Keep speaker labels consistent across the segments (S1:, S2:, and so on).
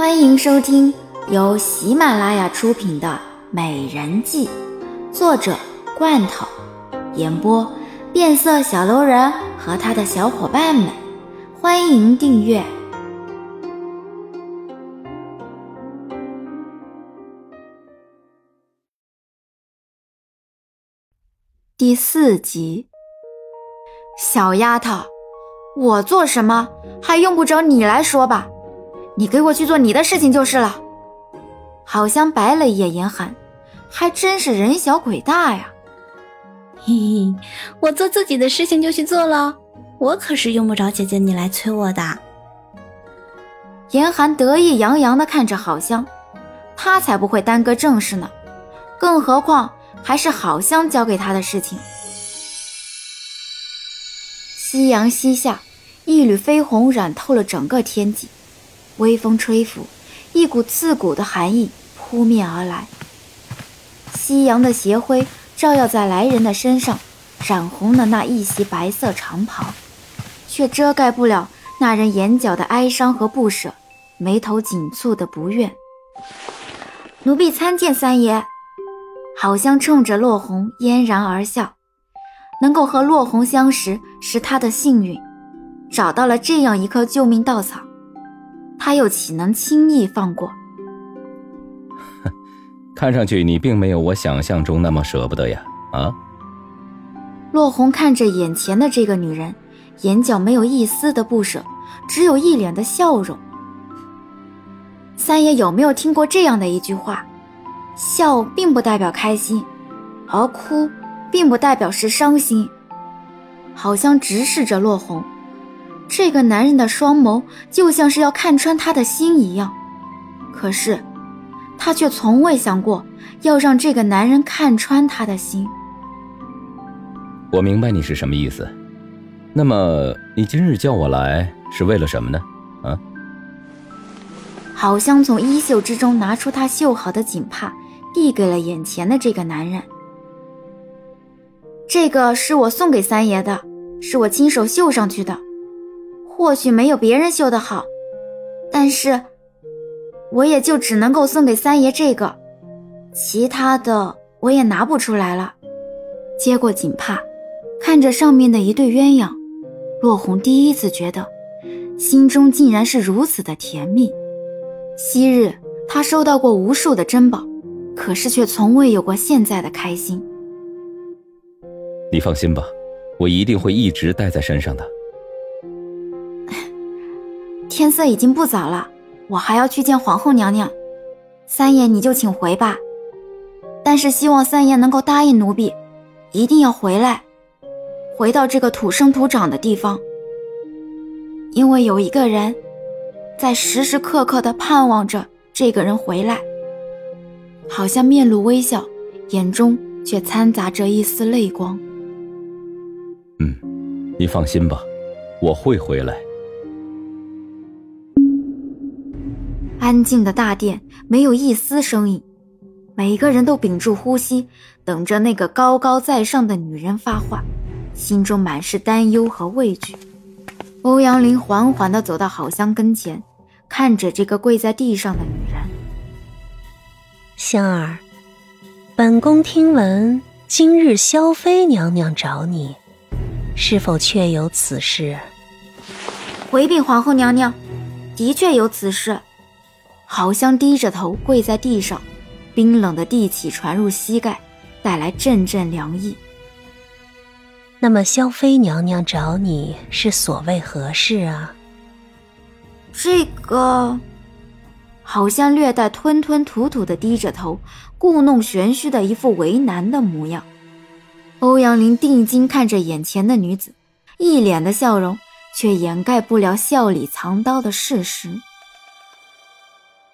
S1: 欢迎收听由喜马拉雅出品的《美人计》，作者罐头，演播变色小楼人和他的小伙伴们。欢迎订阅第四集。小丫头，我做什么还用不着你来说吧？你给我去做你的事情就是了。好像白了一眼严寒，还真是人小鬼大呀。
S2: 嘿嘿，我做自己的事情就去做了，我可是用不着姐姐你来催我的。
S1: 严寒得意洋洋的看着好香，他才不会耽搁正事呢，更何况还是好香交给他的事情。夕阳西下，一缕绯红染透了整个天际。微风吹拂，一股刺骨的寒意扑面而来。夕阳的斜晖照耀在来人的身上，染红了那一袭白色长袍，却遮盖不了那人眼角的哀伤和不舍，眉头紧蹙的不愿。奴婢参见三爷。好像冲着落红嫣然而笑，能够和落红相识是他的幸运，找到了这样一棵救命稻草。他又岂能轻易放过？
S3: 看上去你并没有我想象中那么舍不得呀！啊！
S1: 落红看着眼前的这个女人，眼角没有一丝的不舍，只有一脸的笑容。三爷有没有听过这样的一句话？笑并不代表开心，而哭并不代表是伤心。好像直视着落红。这个男人的双眸就像是要看穿他的心一样，可是他却从未想过要让这个男人看穿他的心。
S3: 我明白你是什么意思，那么你今日叫我来是为了什么呢？啊？
S1: 好像从衣袖之中拿出他绣好的锦帕，递给了眼前的这个男人。这个是我送给三爷的，是我亲手绣上去的。或许没有别人绣的好，但是我也就只能够送给三爷这个，其他的我也拿不出来了。接过锦帕，看着上面的一对鸳鸯，落红第一次觉得心中竟然是如此的甜蜜。昔日他收到过无数的珍宝，可是却从未有过现在的开心。
S3: 你放心吧，我一定会一直带在身上的。
S1: 天色已经不早了，我还要去见皇后娘娘。三爷，你就请回吧。但是希望三爷能够答应奴婢，一定要回来，回到这个土生土长的地方。因为有一个人，在时时刻刻的盼望着这个人回来。好像面露微笑，眼中却掺杂着一丝泪光。
S3: 嗯，你放心吧，我会回来。
S1: 安静的大殿没有一丝声音，每个人都屏住呼吸，等着那个高高在上的女人发话，心中满是担忧和畏惧。欧阳林缓缓地走到郝香跟前，看着这个跪在地上的女人：“
S4: 香儿，本宫听闻今日萧妃娘娘找你，是否确有此事？”
S1: 回禀皇后娘娘，的确有此事。好像低着头跪在地上，冰冷的地气传入膝盖，带来阵阵凉意。
S4: 那么萧妃娘娘找你是所谓何事啊？
S1: 这个，好像略带吞吞吐吐的低着头，故弄玄虚的一副为难的模样。欧阳林定睛看着眼前的女子，一脸的笑容，却掩盖不了笑里藏刀的事实。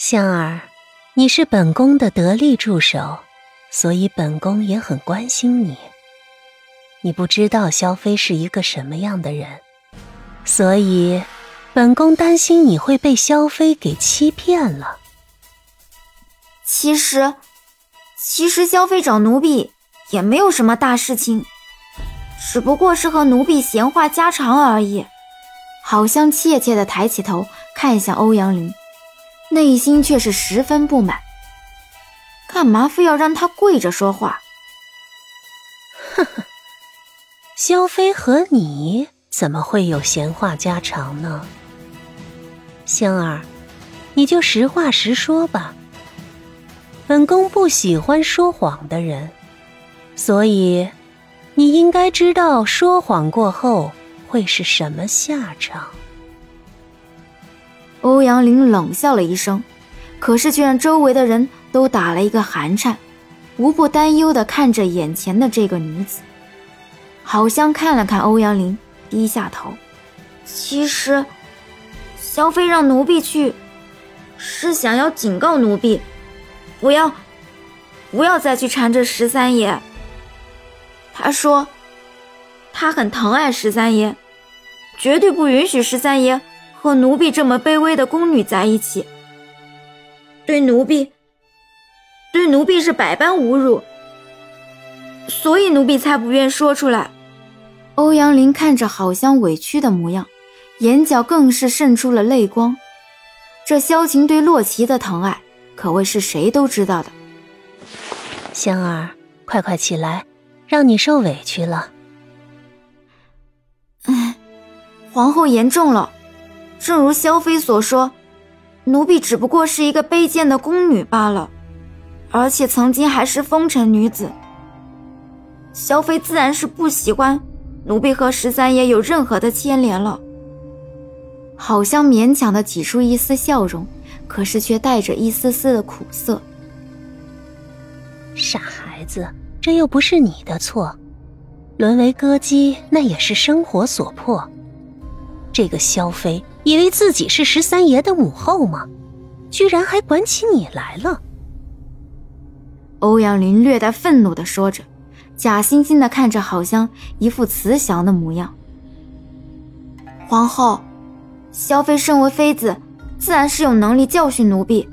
S4: 香儿，你是本宫的得力助手，所以本宫也很关心你。你不知道萧妃是一个什么样的人，所以本宫担心你会被萧妃给欺骗了。
S1: 其实，其实萧妃找奴婢也没有什么大事情，只不过是和奴婢闲话家常而已。好像怯怯的抬起头看向欧阳林。内心却是十分不满。干嘛非要让他跪着说话？
S4: 呵呵，萧飞和你怎么会有闲话家常呢？香儿，你就实话实说吧。本宫不喜欢说谎的人，所以你应该知道说谎过后会是什么下场。
S1: 欧阳林冷笑了一声，可是却让周围的人都打了一个寒颤，无不担忧的看着眼前的这个女子。好香看了看欧阳林，低下头。其实。萧妃让奴婢去，是想要警告奴婢，不要，不要再去缠着十三爷。他说，他很疼爱十三爷，绝对不允许十三爷和奴婢这么卑微的宫女在一起。对奴婢，对奴婢是百般侮辱，所以奴婢才不愿说出来。欧阳林看着好香委屈的模样。眼角更是渗出了泪光，这萧晴对洛奇的疼爱，可谓是谁都知道的。
S4: 香儿，快快起来，让你受委屈了。
S1: 唉，皇后言重了，正如萧妃所说，奴婢只不过是一个卑贱的宫女罢了，而且曾经还是风尘女子。萧妃自然是不喜欢奴婢和十三爷有任何的牵连了。好像勉强的挤出一丝笑容，可是却带着一丝丝的苦涩。
S4: 傻孩子，这又不是你的错，沦为歌姬那也是生活所迫。这个萧妃以为自己是十三爷的母后吗？居然还管起你来了！
S1: 欧阳林略带愤怒的说着，假惺惺的看着好香一副慈祥的模样。皇后。萧妃身为妃子，自然是有能力教训奴婢。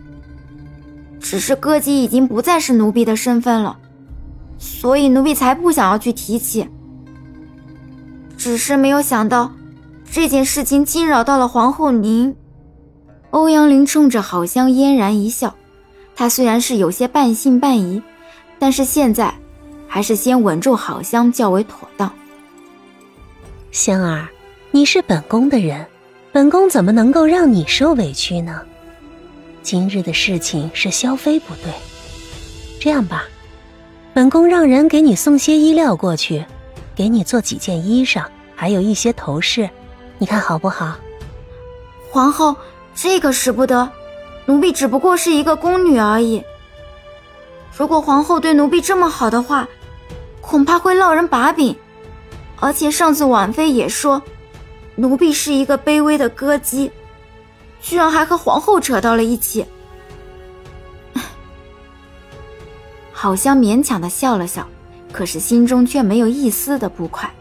S1: 只是歌姬已经不再是奴婢的身份了，所以奴婢才不想要去提起。只是没有想到，这件事情惊扰到了皇后您。欧阳林冲着好香嫣然一笑，他虽然是有些半信半疑，但是现在还是先稳住好香较为妥当。
S4: 香儿，你是本宫的人。本宫怎么能够让你受委屈呢？今日的事情是萧妃不对。这样吧，本宫让人给你送些衣料过去，给你做几件衣裳，还有一些头饰，你看好不好？
S1: 皇后，这个使不得，奴婢只不过是一个宫女而已。如果皇后对奴婢这么好的话，恐怕会落人把柄。而且上次婉妃也说。奴婢是一个卑微的歌姬，居然还和皇后扯到了一起。好像勉强的笑了笑，可是心中却没有一丝的不快。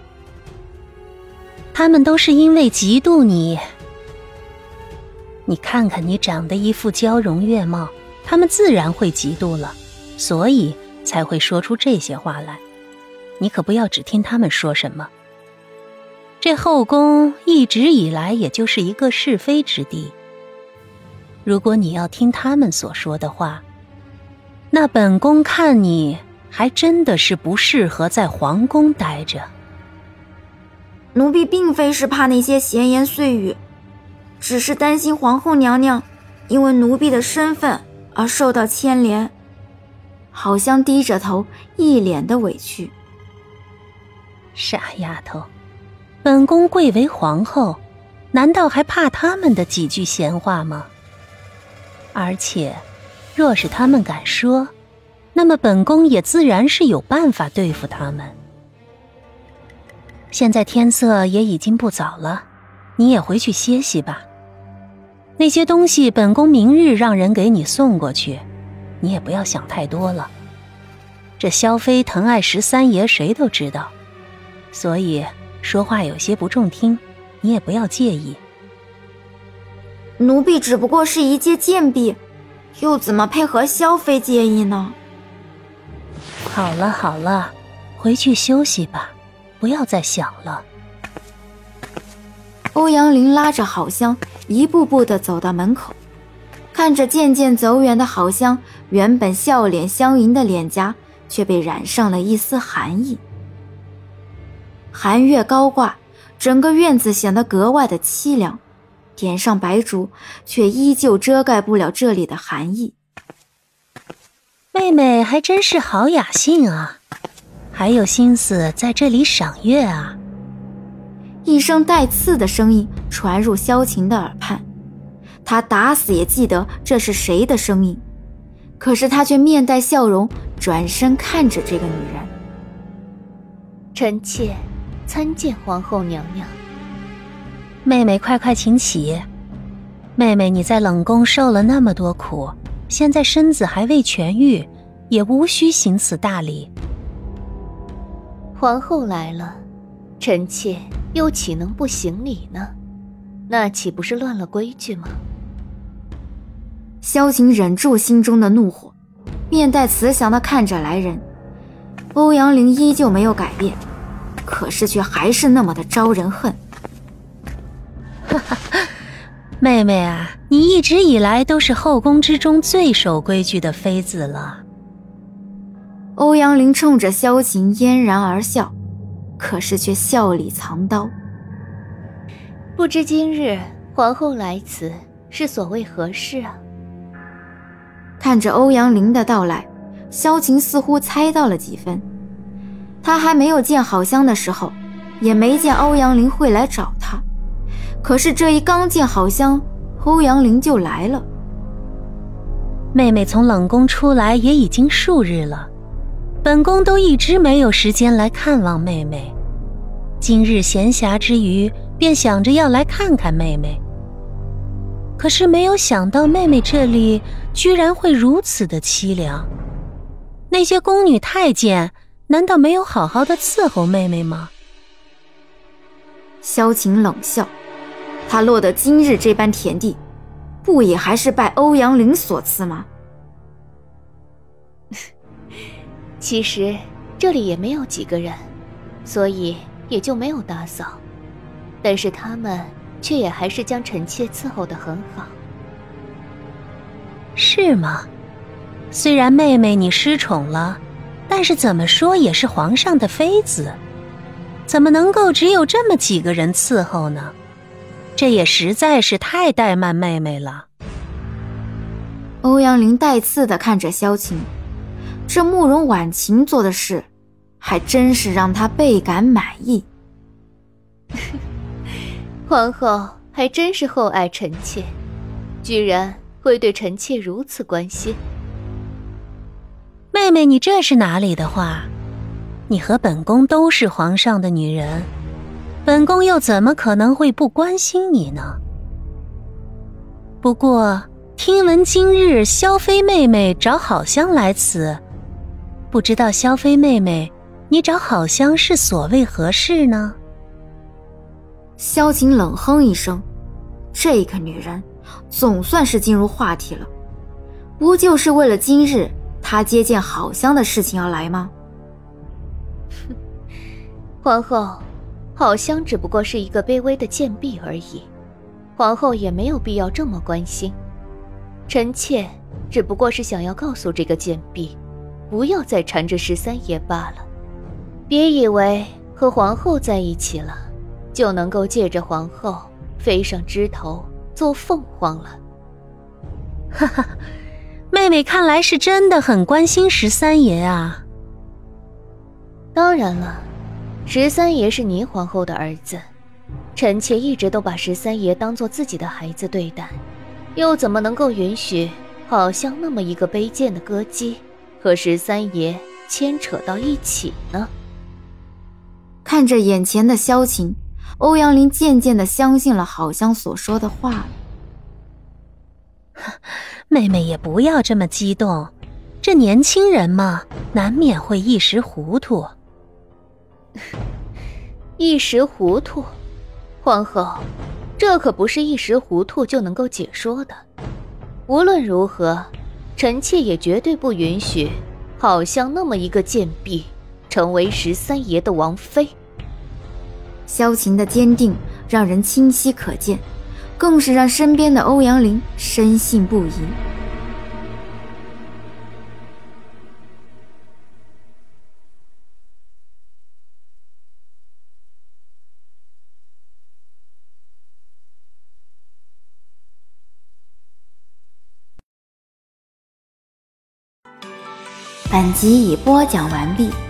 S4: 他们都是因为嫉妒你。你看看你长得一副娇容月貌，他们自然会嫉妒了，所以才会说出这些话来。你可不要只听他们说什么。这后宫一直以来也就是一个是非之地。如果你要听他们所说的话，那本宫看你还真的是不适合在皇宫待着。
S1: 奴婢并非是怕那些闲言碎语，只是担心皇后娘娘因为奴婢的身份而受到牵连。好像低着头，一脸的委屈。
S4: 傻丫头。本宫贵为皇后，难道还怕他们的几句闲话吗？而且，若是他们敢说，那么本宫也自然是有办法对付他们。现在天色也已经不早了，你也回去歇息吧。那些东西，本宫明日让人给你送过去，你也不要想太多了。这萧妃疼爱十三爷，谁都知道，所以。说话有些不中听，你也不要介意。
S1: 奴婢只不过是一介贱婢，又怎么配合萧妃介意呢？
S4: 好了好了，回去休息吧，不要再想了。
S1: 欧阳林拉着郝香，一步步的走到门口，看着渐渐走远的郝香，原本笑脸相迎的脸颊却被染上了一丝寒意。寒月高挂，整个院子显得格外的凄凉，点上白烛，却依旧遮盖不了这里的寒意。
S4: 妹妹还真是好雅兴啊，还有心思在这里赏月啊！
S1: 一声带刺的声音传入萧晴的耳畔。他打死也记得这是谁的声音，可是他却面带笑容，转身看着这个女人。
S5: 臣妾参见皇后娘娘。
S4: 妹妹，快快请起。妹妹，你在冷宫受了那么多苦，现在身子还未痊愈，也无需行此大礼。
S5: 皇后来了，臣妾又岂能不行礼呢？那岂不是乱了规矩吗？
S1: 萧晴忍住心中的怒火，面带慈祥的看着来人。欧阳玲依旧没有改变，可是却还是那么的招人恨。
S4: 哈哈，妹妹啊，你一直以来都是后宫之中最守规矩的妃子了。
S1: 欧阳林冲着萧晴嫣然而笑，可是却笑里藏刀。
S5: 不知今日皇后来此是所谓何事啊？
S1: 看着欧阳林的到来，萧晴似乎猜到了几分。她还没有见好香的时候，也没见欧阳林会来找她。可是这一刚见好香，欧阳林就来了。
S4: 妹妹从冷宫出来也已经数日了，本宫都一直没有时间来看望妹妹。今日闲暇之余，便想着要来看看妹妹。可是没有想到，妹妹这里居然会如此的凄凉。那些宫女太监难道没有好好的伺候妹妹吗？
S1: 萧晴冷笑，她落得今日这般田地，不也还是拜欧阳林所赐吗？
S5: 其实这里也没有几个人，所以也就没有打扫。但是他们。却也还是将臣妾伺候的很好，
S4: 是吗？虽然妹妹你失宠了，但是怎么说也是皇上的妃子，怎么能够只有这么几个人伺候呢？这也实在是太怠慢妹妹了。
S1: 欧阳林带刺的看着萧晴，这慕容婉晴做的事，还真是让他倍感满意。
S5: 皇后还真是厚爱臣妾，居然会对臣妾如此关心。
S4: 妹妹，你这是哪里的话？你和本宫都是皇上的女人，本宫又怎么可能会不关心你呢？不过听闻今日萧妃妹妹找好香来此，不知道萧妃妹妹，你找好香是所谓何事呢？
S1: 萧晴冷哼一声，这个女人总算是进入话题了，不就是为了今日她接见好香的事情而来吗？
S5: 哼，皇后，好香只不过是一个卑微的贱婢而已，皇后也没有必要这么关心。臣妾只不过是想要告诉这个贱婢，不要再缠着十三爷罢了，别以为和皇后在一起了。就能够借着皇后飞上枝头做凤凰了。
S4: 哈哈，妹妹看来是真的很关心十三爷啊。
S5: 当然了，十三爷是倪皇后的儿子，臣妾一直都把十三爷当做自己的孩子对待，又怎么能够允许好像那么一个卑贱的歌姬和十三爷牵扯到一起呢？
S1: 看着眼前的萧晴。欧阳林渐渐的相信了郝香所说的话。
S4: 妹妹也不要这么激动，这年轻人嘛，难免会一时糊涂。
S5: 一时糊涂，皇后，这可不是一时糊涂就能够解说的。无论如何，臣妾也绝对不允许好像那么一个贱婢成为十三爷的王妃。
S1: 萧晴的坚定让人清晰可见，更是让身边的欧阳林深信不疑。本集已播讲完毕。